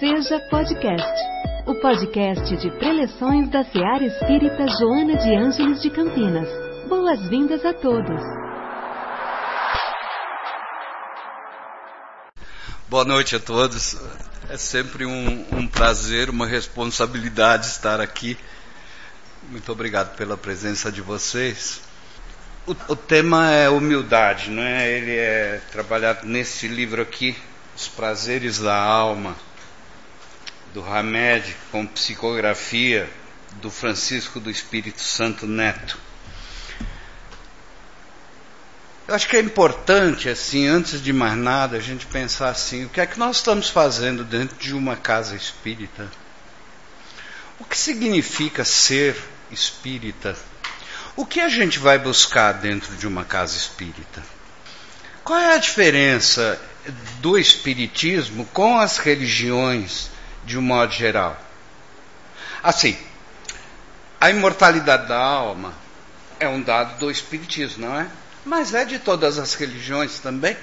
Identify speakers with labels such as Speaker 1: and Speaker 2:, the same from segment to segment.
Speaker 1: Seja Podcast, o podcast de preleções da Seara Espírita Joana de Ângeles de Campinas. Boas-vindas a todos.
Speaker 2: Boa noite a todos. É sempre um, um prazer, uma responsabilidade estar aqui. Muito obrigado pela presença de vocês. O, o, tema é humildade, não é? Ele é trabalhado nesse livro aqui, Os Prazeres da Alma, do Hamed, com psicografia do Francisco do Espírito Santo Neto. Eu acho que é importante, assim, antes de mais nada, a gente pensar assim: o que é que nós estamos fazendo dentro de uma casa espírita? O que significa ser espírita? O que a gente vai buscar dentro de uma casa espírita? Qual é a diferença do espiritismo com as religiões de um modo geral? Assim, a imortalidade da alma é um dado do espiritismo, não é? Mas é de todas as religiões também.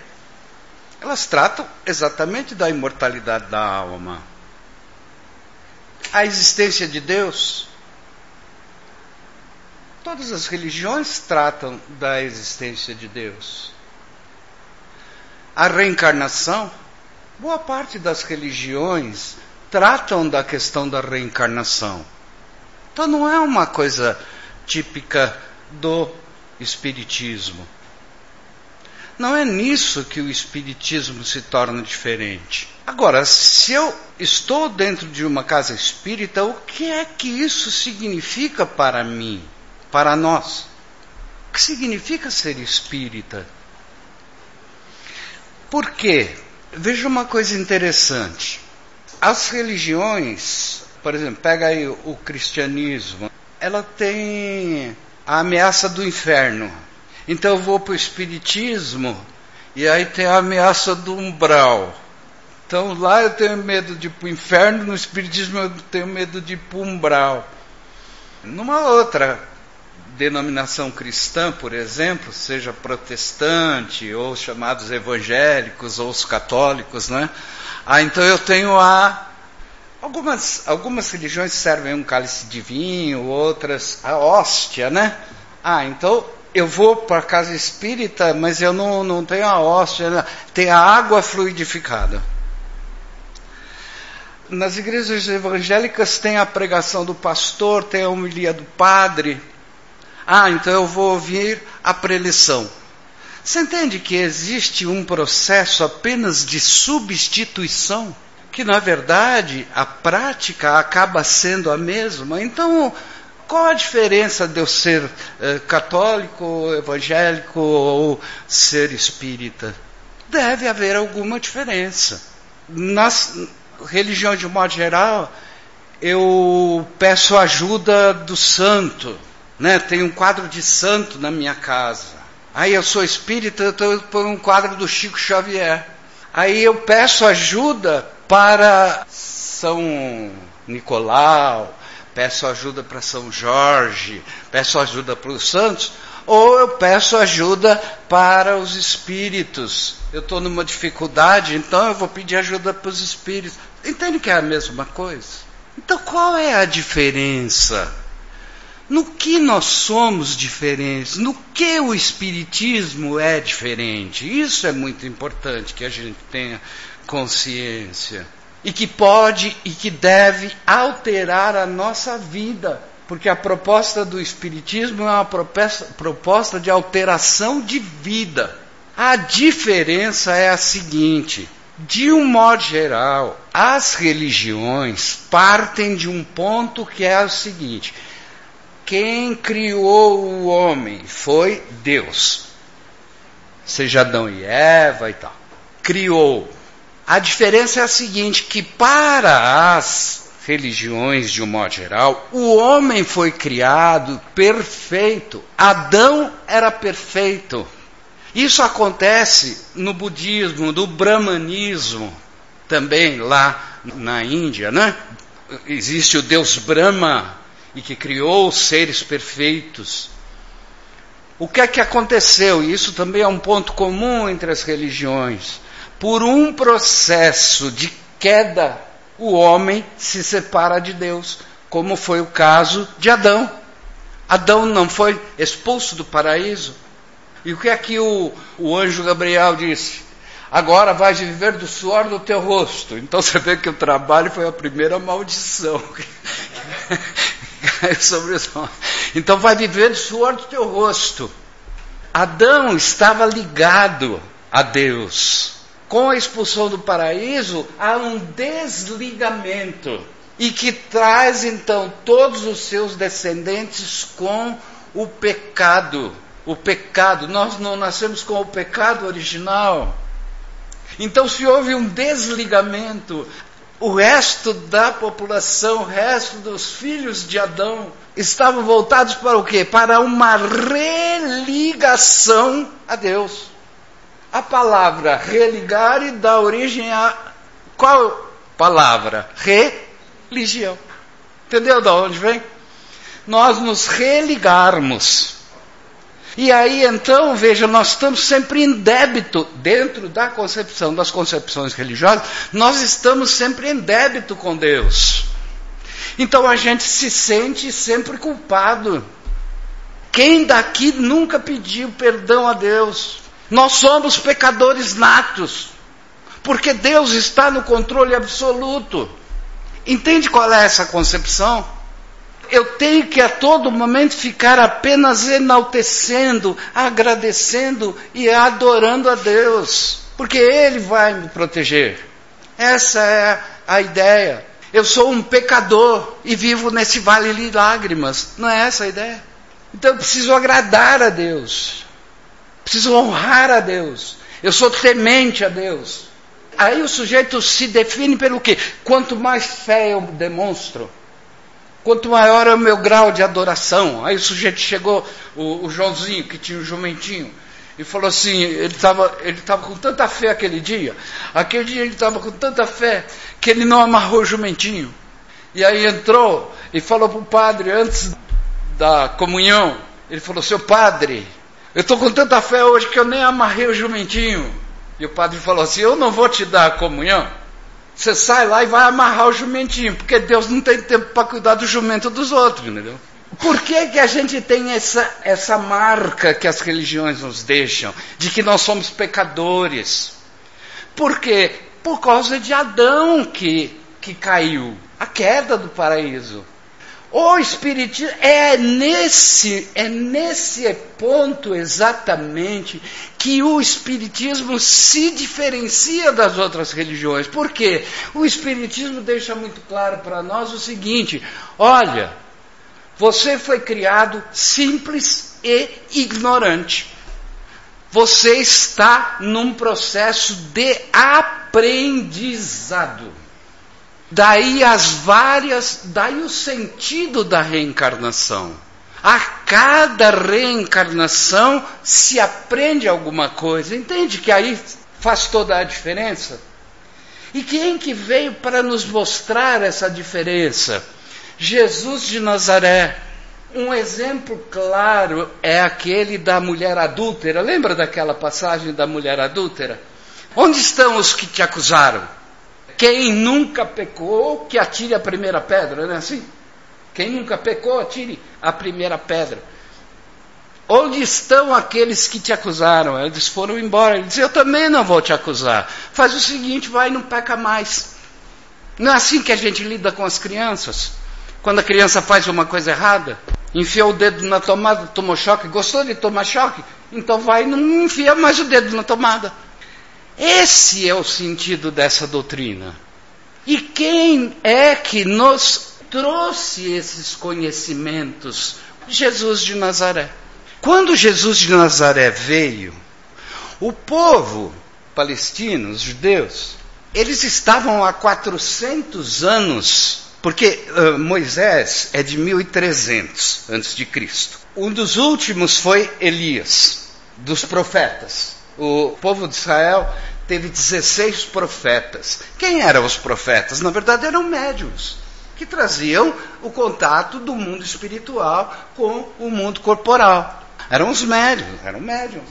Speaker 2: Elas tratam exatamente da imortalidade da alma. A existência de Deus Todas as religiões tratam da existência de Deus. A reencarnação, boa parte das religiões tratam da questão da reencarnação. Então não é uma coisa típica do Espiritismo. Não é nisso que o Espiritismo se torna diferente. Agora, se eu estou dentro de uma casa espírita, o que é que isso significa para mim? para nós. O que significa ser espírita? Por quê? Veja uma coisa interessante. As religiões, por exemplo, pega aí o cristianismo, ela tem a ameaça do inferno. Então eu vou para o espiritismo e aí tem a ameaça do umbral. Então lá eu tenho medo de ir para o inferno, no espiritismo eu tenho medo de ir para o umbral. Numa outra denominação cristã, por exemplo, seja protestante, ou chamados evangélicos, ou os católicos, né? Ah, então eu tenho a. Algumas, algumas religiões servem um cálice de vinho, outras a hóstia, né? Ah, então eu vou para a casa espírita, mas eu não, não tenho a hóstia, né? tem a água fluidificada. Nas igrejas evangélicas tem a pregação do pastor, tem a homilia do padre, ah, então eu vou ouvir a preleção. Você entende que existe um processo apenas de substituição? Que na verdade a prática acaba sendo a mesma. Então, qual a diferença de eu ser eh, católico, evangélico ou ser espírita? Deve haver alguma diferença. Nas religiões de modo geral, eu peço ajuda do santo né? Tem um quadro de santo na minha casa. Aí eu sou espírita, eu ponho um quadro do Chico Xavier. Aí eu peço ajuda para São Nicolau, peço ajuda para São Jorge, peço ajuda para os santos, ou eu peço ajuda para os espíritos. Eu estou numa dificuldade, então eu vou pedir ajuda para os espíritos. Entende que é a mesma coisa? Então qual é a diferença? No que nós somos diferentes, no que o Espiritismo é diferente. Isso é muito importante que a gente tenha consciência. E que pode e que deve alterar a nossa vida. Porque a proposta do Espiritismo é uma proposta de alteração de vida. A diferença é a seguinte: de um modo geral, as religiões partem de um ponto que é o seguinte: quem criou o homem foi Deus. Seja Adão e Eva e tal. Criou. A diferença é a seguinte: que para as religiões, de um modo geral, o homem foi criado perfeito. Adão era perfeito. Isso acontece no budismo, no brahmanismo, também lá na Índia, né? Existe o Deus Brahma, e que criou seres perfeitos. O que é que aconteceu? E isso também é um ponto comum entre as religiões. Por um processo de queda, o homem se separa de Deus, como foi o caso de Adão. Adão não foi expulso do paraíso. E o que é que o, o anjo Gabriel disse? Agora vais viver do suor do teu rosto. Então você vê que o trabalho foi a primeira maldição sobre os homens. Então vai viver do suor do teu rosto. Adão estava ligado a Deus. Com a expulsão do paraíso, há um desligamento. E que traz então todos os seus descendentes com o pecado. O pecado, nós não nascemos com o pecado original. Então, se houve um desligamento, o resto da população, o resto dos filhos de Adão, estavam voltados para o quê? Para uma religação a Deus. A palavra religar dá origem a qual palavra? Religião. Entendeu de onde vem? Nós nos religarmos e aí então, veja, nós estamos sempre em débito dentro da concepção das concepções religiosas, nós estamos sempre em débito com Deus. Então a gente se sente sempre culpado. Quem daqui nunca pediu perdão a Deus? Nós somos pecadores natos, porque Deus está no controle absoluto. Entende qual é essa concepção? Eu tenho que a todo momento ficar apenas enaltecendo, agradecendo e adorando a Deus, porque Ele vai me proteger. Essa é a ideia. Eu sou um pecador e vivo nesse vale de lágrimas. Não é essa a ideia? Então eu preciso agradar a Deus. Preciso honrar a Deus. Eu sou temente a Deus. Aí o sujeito se define pelo quê? Quanto mais fé eu demonstro, Quanto maior é o meu grau de adoração. Aí o sujeito chegou, o, o Joãozinho, que tinha o um jumentinho, e falou assim: ele estava ele tava com tanta fé aquele dia, aquele dia ele estava com tanta fé, que ele não amarrou o jumentinho. E aí entrou e falou para o padre, antes da comunhão, ele falou: Seu padre, eu estou com tanta fé hoje que eu nem amarrei o jumentinho. E o padre falou assim: Eu não vou te dar a comunhão. Você sai lá e vai amarrar o jumentinho, porque Deus não tem tempo para cuidar do jumento dos outros, entendeu? Por que, que a gente tem essa, essa marca que as religiões nos deixam, de que nós somos pecadores? Por quê? Por causa de Adão que, que caiu, a queda do paraíso. O Espiritismo é nesse, é nesse ponto exatamente que o Espiritismo se diferencia das outras religiões. Por quê? O Espiritismo deixa muito claro para nós o seguinte: olha, você foi criado simples e ignorante. Você está num processo de aprendizado. Daí as várias, daí o sentido da reencarnação. A cada reencarnação se aprende alguma coisa. Entende que aí faz toda a diferença? E quem que veio para nos mostrar essa diferença? Jesus de Nazaré. Um exemplo claro é aquele da mulher adúltera. Lembra daquela passagem da mulher adúltera? Onde estão os que te acusaram? Quem nunca pecou, que atire a primeira pedra, não é assim? Quem nunca pecou, atire a primeira pedra. Onde estão aqueles que te acusaram? Eles foram embora. Ele disse: Eu também não vou te acusar. Faz o seguinte, vai e não peca mais. Não é assim que a gente lida com as crianças. Quando a criança faz uma coisa errada, enfiou o dedo na tomada, tomou choque, gostou de tomar choque? Então vai e não enfia mais o dedo na tomada. Esse é o sentido dessa doutrina. E quem é que nos trouxe esses conhecimentos? Jesus de Nazaré. Quando Jesus de Nazaré veio, o povo palestino, os judeus, eles estavam há 400 anos, porque uh, Moisés é de 1300 antes de Cristo. Um dos últimos foi Elias, dos profetas. O povo de Israel teve 16 profetas. Quem eram os profetas? Na verdade, eram médiums que traziam o contato do mundo espiritual com o mundo corporal. Eram os médiums, eram médiums.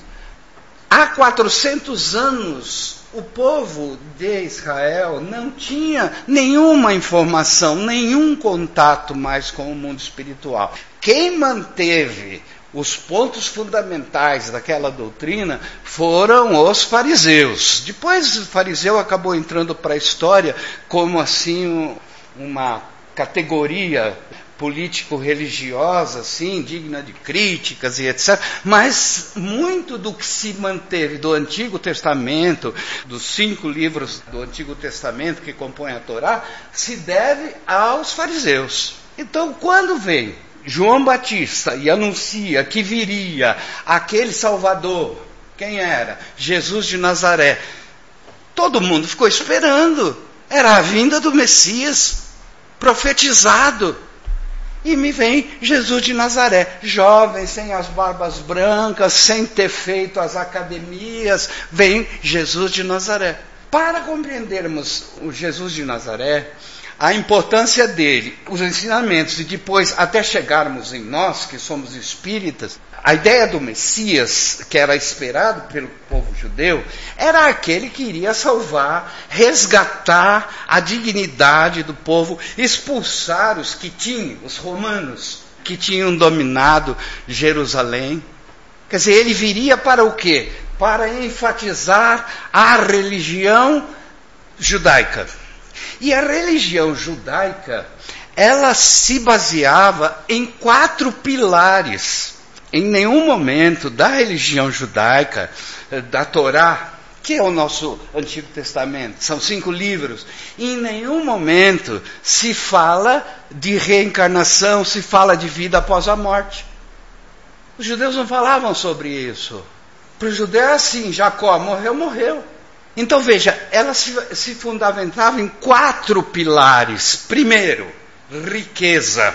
Speaker 2: Há 400 anos, o povo de Israel não tinha nenhuma informação, nenhum contato mais com o mundo espiritual. Quem manteve os pontos fundamentais daquela doutrina foram os fariseus. Depois o fariseu acabou entrando para a história como assim uma categoria político-religiosa, assim, digna de críticas e etc. Mas muito do que se manteve do Antigo Testamento, dos cinco livros do Antigo Testamento que compõem a Torá, se deve aos fariseus. Então, quando vem João Batista e anuncia que viria aquele Salvador, quem era? Jesus de Nazaré. Todo mundo ficou esperando. Era a vinda do Messias profetizado. E me vem Jesus de Nazaré, jovem, sem as barbas brancas, sem ter feito as academias, vem Jesus de Nazaré. Para compreendermos o Jesus de Nazaré, a importância dele, os ensinamentos, e depois até chegarmos em nós, que somos espíritas, a ideia do Messias, que era esperado pelo povo judeu, era aquele que iria salvar, resgatar a dignidade do povo, expulsar os que tinham, os romanos, que tinham dominado Jerusalém. Quer dizer, ele viria para o quê? Para enfatizar a religião judaica e a religião judaica, ela se baseava em quatro pilares. Em nenhum momento da religião judaica, eh, da Torá, que é o nosso Antigo Testamento, são cinco livros, em nenhum momento se fala de reencarnação, se fala de vida após a morte. Os judeus não falavam sobre isso. Para o judeu é assim: Jacó morreu, morreu. Então veja, ela se, se fundamentava em quatro pilares. Primeiro, riqueza.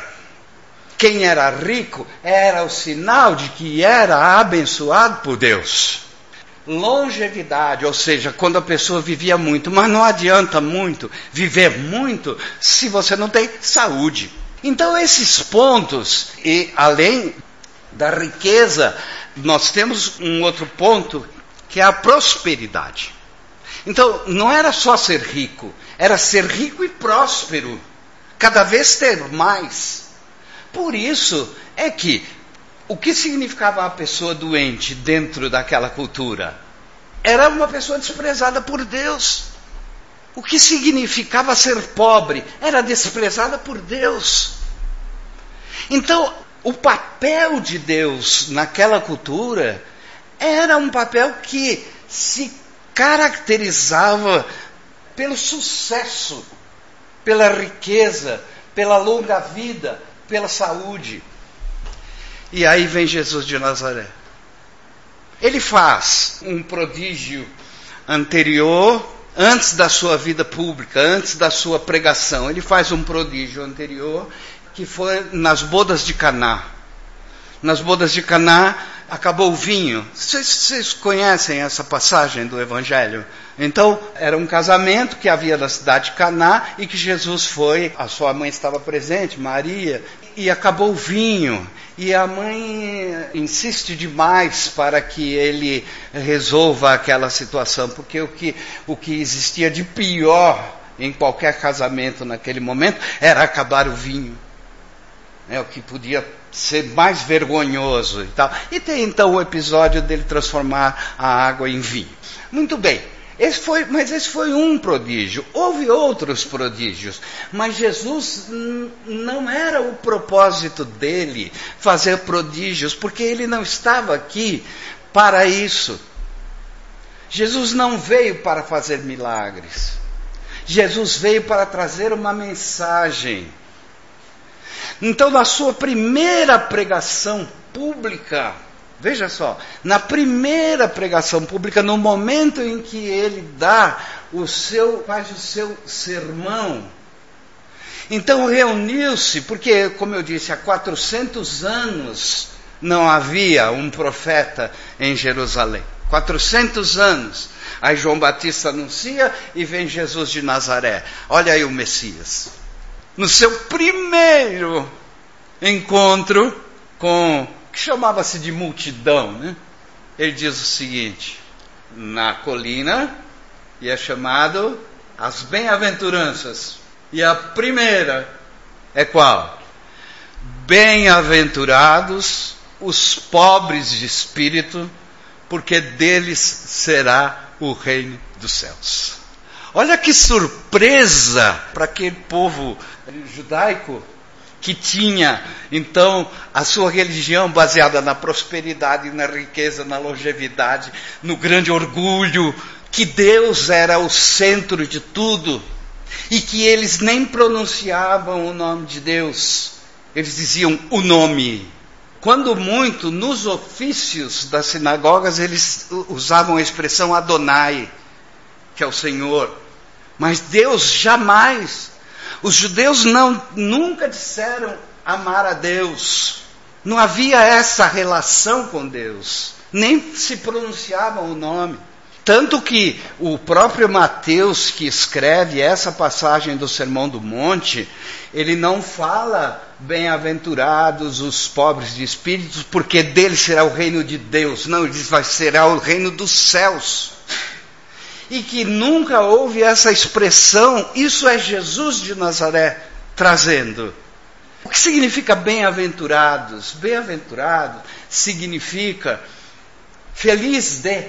Speaker 2: Quem era rico era o sinal de que era abençoado por Deus. Longevidade, ou seja, quando a pessoa vivia muito, mas não adianta muito viver muito se você não tem saúde. Então, esses pontos, e além da riqueza, nós temos um outro ponto que é a prosperidade. Então, não era só ser rico, era ser rico e próspero, cada vez ter mais. Por isso é que o que significava a pessoa doente dentro daquela cultura? Era uma pessoa desprezada por Deus. O que significava ser pobre? Era desprezada por Deus. Então, o papel de Deus naquela cultura era um papel que se caracterizava pelo sucesso, pela riqueza, pela longa vida, pela saúde. E aí vem Jesus de Nazaré. Ele faz um prodígio anterior, antes da sua vida pública, antes da sua pregação. Ele faz um prodígio anterior, que foi nas bodas de Caná. Nas bodas de Caná, acabou o vinho. Vocês, conhecem essa passagem do Evangelho? Então, era um casamento que havia na cidade de Caná e que Jesus foi, a sua mãe estava presente, Maria, e acabou o vinho. E a mãe insiste demais para que ele resolva aquela situação, porque o que, o que existia de pior em qualquer casamento naquele momento era acabar o vinho. É o que podia ser mais vergonhoso e tal. E tem então o episódio dele transformar a água em vinho. Muito bem. Esse foi, mas esse foi um prodígio. Houve outros prodígios, mas Jesus não era o propósito dele fazer prodígios, porque ele não estava aqui para isso. Jesus não veio para fazer milagres. Jesus veio para trazer uma mensagem. Então, na sua primeira pregação pública, veja só, na primeira pregação pública, no momento em que ele dá o seu, faz o seu sermão, então reuniu-se, porque, como eu disse, há 400 anos não havia um profeta em Jerusalém. 400 anos. Aí João Batista anuncia e vem Jesus de Nazaré. Olha aí o Messias no seu primeiro encontro com que chamava-se de multidão, né? Ele diz o seguinte: na colina e é chamado as bem-aventuranças. E a primeira é qual? Bem-aventurados os pobres de espírito, porque deles será o reino dos céus. Olha que surpresa para aquele povo judaico que tinha então a sua religião baseada na prosperidade, na riqueza, na longevidade, no grande orgulho, que Deus era o centro de tudo e que eles nem pronunciavam o nome de Deus, eles diziam o nome. Quando muito, nos ofícios das sinagogas, eles usavam a expressão Adonai, que é o Senhor. Mas Deus jamais. Os judeus não, nunca disseram amar a Deus. Não havia essa relação com Deus. Nem se pronunciavam o nome. Tanto que o próprio Mateus, que escreve essa passagem do Sermão do Monte, ele não fala bem-aventurados os pobres de espíritos, porque deles será o reino de Deus. Não, ele diz vai será o reino dos céus. E que nunca houve essa expressão, isso é Jesus de Nazaré trazendo. O que significa bem-aventurados? Bem-aventurado significa feliz de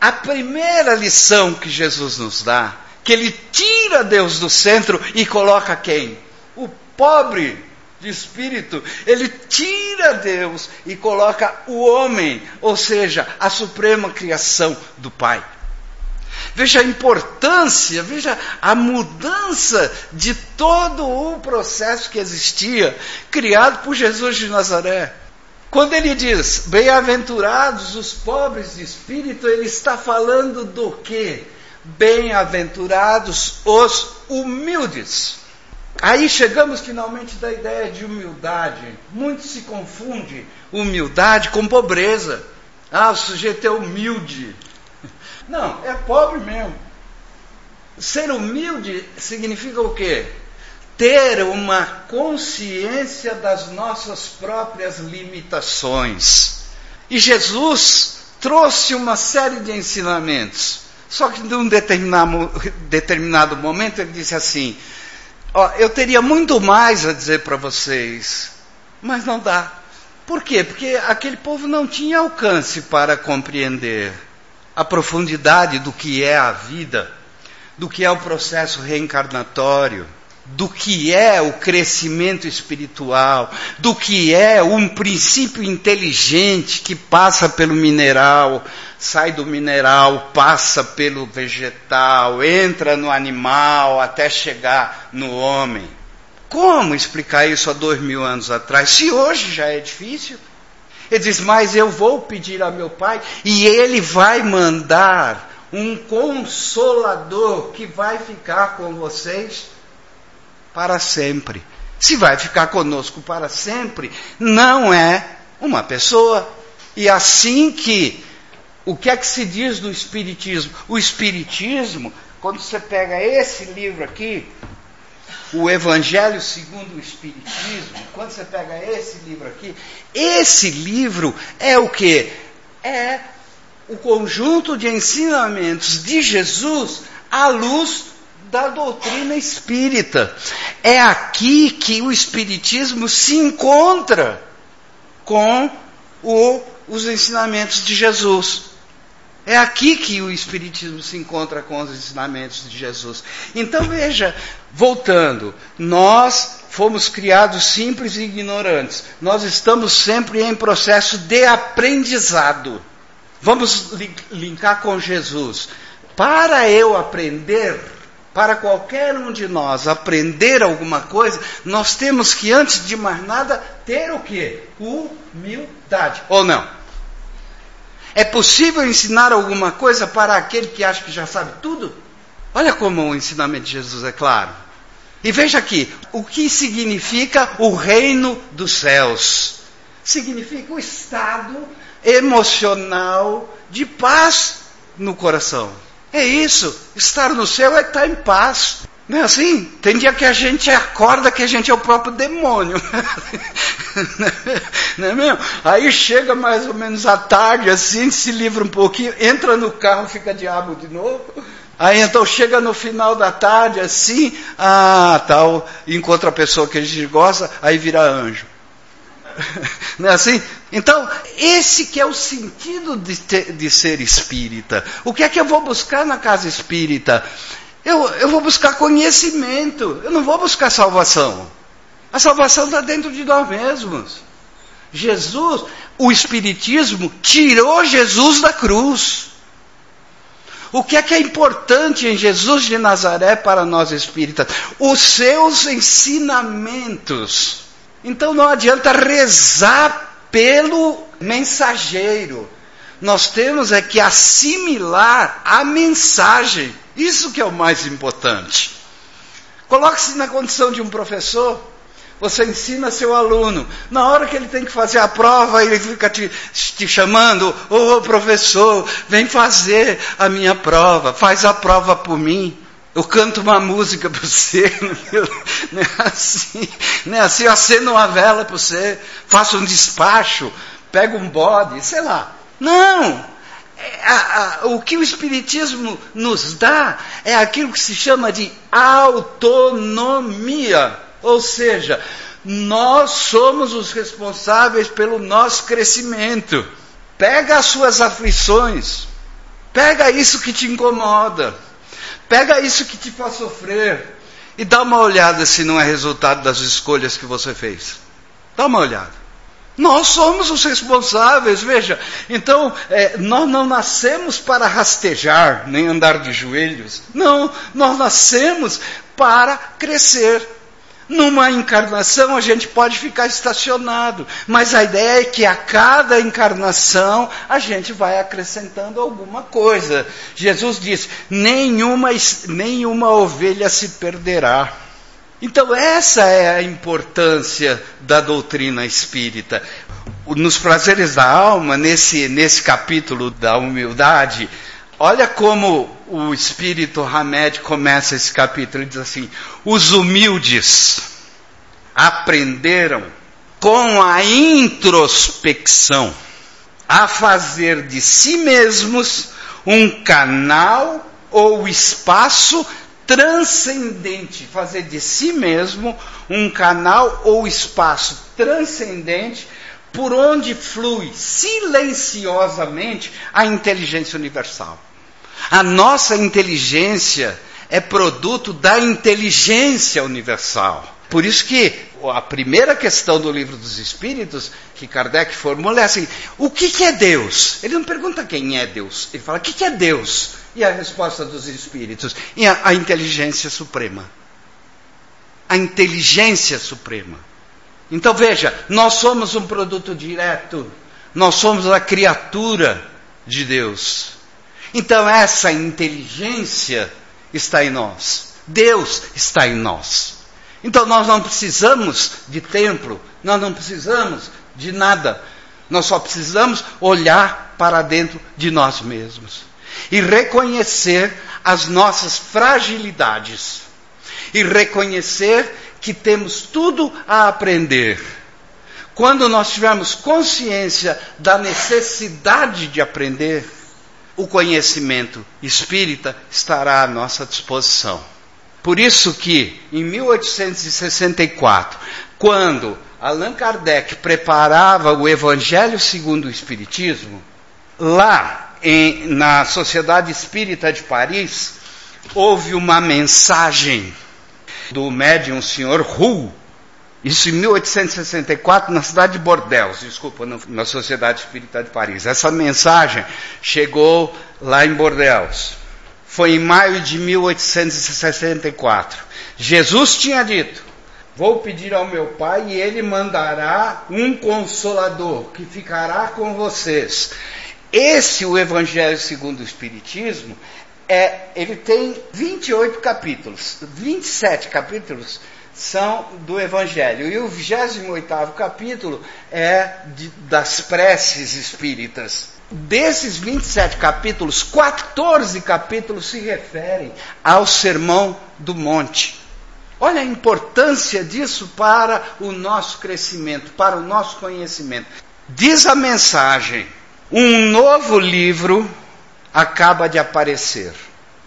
Speaker 2: a primeira lição que Jesus nos dá, que ele tira Deus do centro e coloca quem? O pobre de espírito, ele tira Deus e coloca o homem, ou seja, a suprema criação do Pai. Veja a importância, veja a mudança de todo o processo que existia, criado por Jesus de Nazaré. Quando ele diz, bem-aventurados os pobres de espírito, ele está falando do quê? Bem-aventurados os humildes. Aí chegamos finalmente da ideia de humildade. Muito se confunde humildade com pobreza. Ah, o sujeito é humilde. Não, é pobre mesmo. Ser humilde significa o quê? ter uma consciência das nossas próprias limitações. E Jesus trouxe uma série de ensinamentos. Só que num determinado, determinado momento ele disse assim: Ó, eu teria muito mais a dizer para vocês, mas não dá. Por quê? Porque aquele povo não tinha alcance para compreender a profundidade do que é a vida, do que é o processo reencarnatório do que é o crescimento espiritual, do que é um princípio inteligente que passa pelo mineral, sai do mineral, passa pelo vegetal, entra no animal até chegar no homem. Como explicar isso há dois mil anos atrás? Se hoje já é difícil. Ele diz: Mas eu vou pedir a meu pai e ele vai mandar um consolador que vai ficar com vocês para sempre. Se vai ficar conosco para sempre, não é uma pessoa. E assim que o que é que se diz do Espiritismo? O Espiritismo, quando você pega esse livro aqui, o Evangelho segundo o Espiritismo, quando você pega esse livro aqui, esse livro é o que? É o conjunto de ensinamentos de Jesus à luz da doutrina espírita. É aqui que o espiritismo se encontra com o, os ensinamentos de Jesus. É aqui que o Espiritismo se encontra com os ensinamentos de Jesus. Então veja, voltando, nós fomos criados simples e ignorantes. Nós estamos sempre em processo de aprendizado. Vamos linkar com Jesus. Para eu aprender, para qualquer um de nós aprender alguma coisa, nós temos que, antes de mais nada, ter o quê? Humildade. Ou não? É possível ensinar alguma coisa para aquele que acha que já sabe tudo? Olha como o ensinamento de Jesus é claro. E veja aqui, o que significa o reino dos céus? Significa o estado emocional de paz no coração. É isso. Estar no céu é estar em paz. Não é assim? Tem dia que a gente acorda que a gente é o próprio demônio. Não é mesmo? Aí chega mais ou menos à tarde, assim, se livra um pouquinho, entra no carro, fica diabo de novo. Aí então chega no final da tarde, assim, ah, tal, encontra a pessoa que a gente gosta, aí vira anjo. Não é assim? Então, esse que é o sentido de, ter, de ser espírita. O que é que eu vou buscar na casa espírita? Eu, eu vou buscar conhecimento, eu não vou buscar salvação. A salvação está dentro de nós mesmos. Jesus, o Espiritismo tirou Jesus da cruz. O que é que é importante em Jesus de Nazaré para nós espíritas? Os seus ensinamentos. Então não adianta rezar pelo mensageiro. Nós temos é que assimilar a mensagem. Isso que é o mais importante. Coloque-se na condição de um professor. Você ensina seu aluno. Na hora que ele tem que fazer a prova, ele fica te, te chamando: Ô oh, professor, vem fazer a minha prova, faz a prova por mim. Eu canto uma música para você, não é assim, não é assim, eu acendo uma vela para você, faço um despacho, pego um bode, sei lá. Não! É, a, a, o que o Espiritismo nos dá é aquilo que se chama de autonomia. Ou seja, nós somos os responsáveis pelo nosso crescimento. Pega as suas aflições, pega isso que te incomoda, pega isso que te faz sofrer e dá uma olhada se não é resultado das escolhas que você fez. Dá uma olhada. Nós somos os responsáveis, veja. Então, é, nós não nascemos para rastejar, nem andar de joelhos. Não, nós nascemos para crescer. Numa encarnação a gente pode ficar estacionado, mas a ideia é que a cada encarnação a gente vai acrescentando alguma coisa. Jesus diz: nenhuma, nenhuma ovelha se perderá. Então, essa é a importância da doutrina espírita. Nos prazeres da alma, nesse, nesse capítulo da humildade, olha como o espírito Hamed começa esse capítulo. Ele diz assim: os humildes aprenderam com a introspecção a fazer de si mesmos um canal ou espaço transcendente, fazer de si mesmo um canal ou espaço transcendente por onde flui silenciosamente a inteligência universal. A nossa inteligência é produto da inteligência universal. Por isso que a primeira questão do livro dos Espíritos que Kardec formula é assim: o que, que é Deus? Ele não pergunta quem é Deus, ele fala: o que, que é Deus? E a resposta dos espíritos? E a, a inteligência suprema. A inteligência suprema. Então veja, nós somos um produto direto, nós somos a criatura de Deus. Então essa inteligência está em nós. Deus está em nós. Então nós não precisamos de templo, nós não precisamos de nada. Nós só precisamos olhar para dentro de nós mesmos e reconhecer as nossas fragilidades e reconhecer que temos tudo a aprender. Quando nós tivermos consciência da necessidade de aprender, o conhecimento espírita estará à nossa disposição. Por isso que, em 1864, quando Allan Kardec preparava o Evangelho segundo o Espiritismo, lá em, na Sociedade Espírita de Paris, houve uma mensagem do médium senhor Hu, isso em 1864, na cidade de Bordeaux, desculpa, na Sociedade Espírita de Paris. Essa mensagem chegou lá em Bordeaux. Foi em maio de 1864. Jesus tinha dito: Vou pedir ao meu Pai e ele mandará um consolador que ficará com vocês. Esse, o Evangelho segundo o Espiritismo, é, ele tem 28 capítulos, 27 capítulos são do Evangelho. E o 28 capítulo é de, das preces espíritas. Desses 27 capítulos, 14 capítulos se referem ao Sermão do Monte. Olha a importância disso para o nosso crescimento, para o nosso conhecimento. Diz a mensagem: um novo livro acaba de aparecer.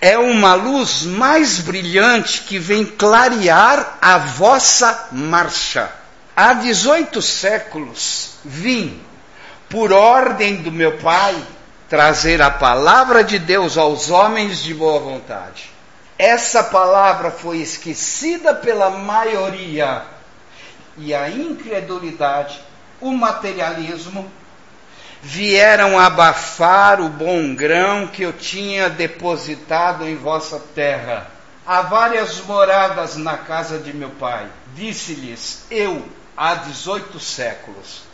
Speaker 2: é uma luz mais brilhante que vem clarear a vossa marcha. Há 18 séculos vim, por ordem do meu Pai, trazer a palavra de Deus aos homens de boa vontade. Essa palavra foi esquecida pela maioria e a incredulidade, o materialismo, vieram abafar o bom grão que eu tinha depositado em vossa terra. Há várias moradas na casa de meu pai. Disse-lhes eu há 18 séculos.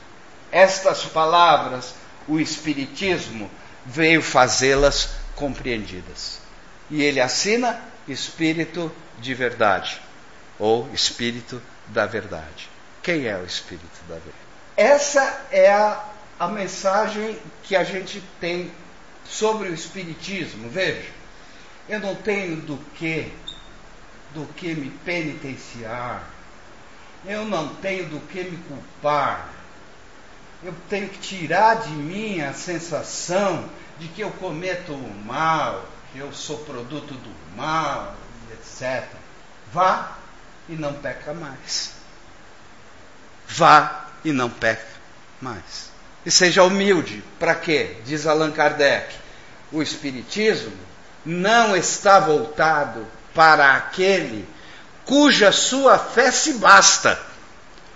Speaker 2: Estas palavras, o Espiritismo veio fazê-las compreendidas. E ele assina Espírito de Verdade, ou Espírito da Verdade. Quem é o Espírito da Verdade? Essa é a a mensagem que a gente tem sobre o Espiritismo. Veja, eu não tenho do que, do que me penitenciar, eu não tenho do que me culpar, eu tenho que tirar de mim a sensação de que eu cometo o mal, que eu sou produto do mal, etc. Vá e não peca mais. Vá e não peca mais e seja humilde. Para quê? Diz Allan Kardec. O Espiritismo não está voltado para aquele cuja sua fé se basta.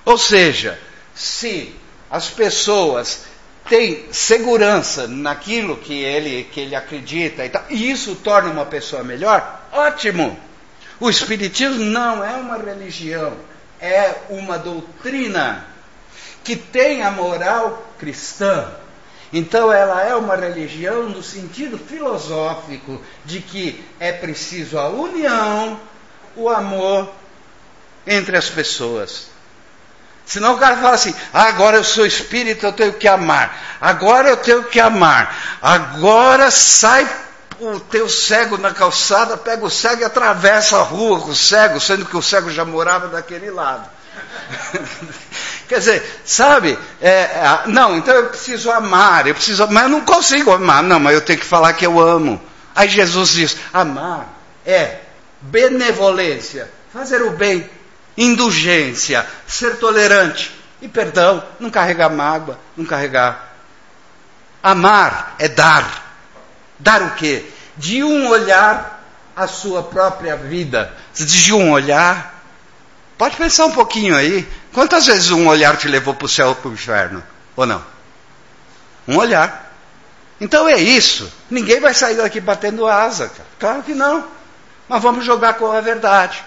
Speaker 2: Ou seja, se as pessoas têm segurança naquilo que ele, que ele acredita e, tal, e isso torna uma pessoa melhor, ótimo. O Espiritismo não é uma religião, é uma doutrina que tem a moral cristã. Então ela é uma religião no sentido filosófico de que é preciso a união, o amor entre as pessoas. Senão o cara fala assim: ah, agora eu sou espírito, eu tenho que amar. Agora eu tenho que amar. Agora sai o teu cego na calçada, pega o cego e atravessa a rua com o cego, sendo que o cego já morava daquele lado. Quer dizer, sabe? É, é, não, então eu preciso amar, eu preciso, mas eu não consigo amar. Não, mas eu tenho que falar que eu amo. Aí Jesus diz: amar é benevolência, fazer o bem, indulgência, ser tolerante e perdão, não carregar mágoa, não carregar. Amar é dar. Dar o quê? De um olhar a sua própria vida. De um olhar. Pode pensar um pouquinho aí. Quantas vezes um olhar te levou para o céu ou para o inferno? Ou não? Um olhar. Então é isso. Ninguém vai sair daqui batendo asa. Cara. Claro que não. Mas vamos jogar com a verdade.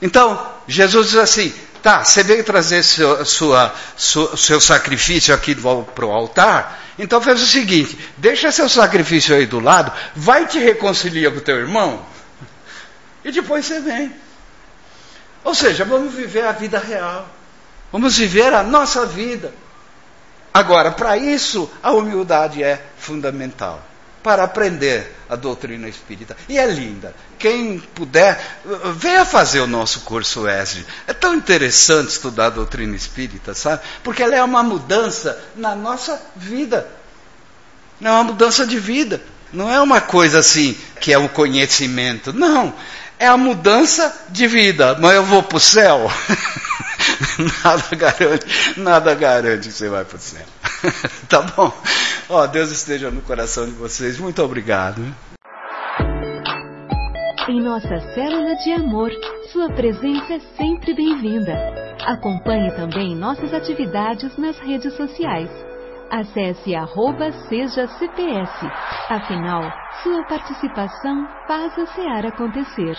Speaker 2: Então, Jesus diz assim: tá, você veio trazer seu, sua, sua, seu sacrifício aqui para o altar, então faz o seguinte: deixa seu sacrifício aí do lado, vai te reconciliar com o teu irmão, e depois você vem. Ou seja, vamos viver a vida real. Vamos viver a nossa vida. Agora, para isso, a humildade é fundamental. Para aprender a doutrina espírita. E é linda. Quem puder, venha fazer o nosso curso ESG. É tão interessante estudar a doutrina espírita, sabe? Porque ela é uma mudança na nossa vida. É uma mudança de vida. Não é uma coisa assim que é o conhecimento. Não é a mudança de vida, mas eu vou para o céu. nada garante, nada garante que você vai para o tá bom? Ó, Deus esteja no coração de vocês. Muito obrigado.
Speaker 1: Em nossa célula de amor, sua presença é sempre bem-vinda. Acompanhe também nossas atividades nas redes sociais. Acesse arroba seja CPS. Afinal, sua participação faz a SEAR acontecer.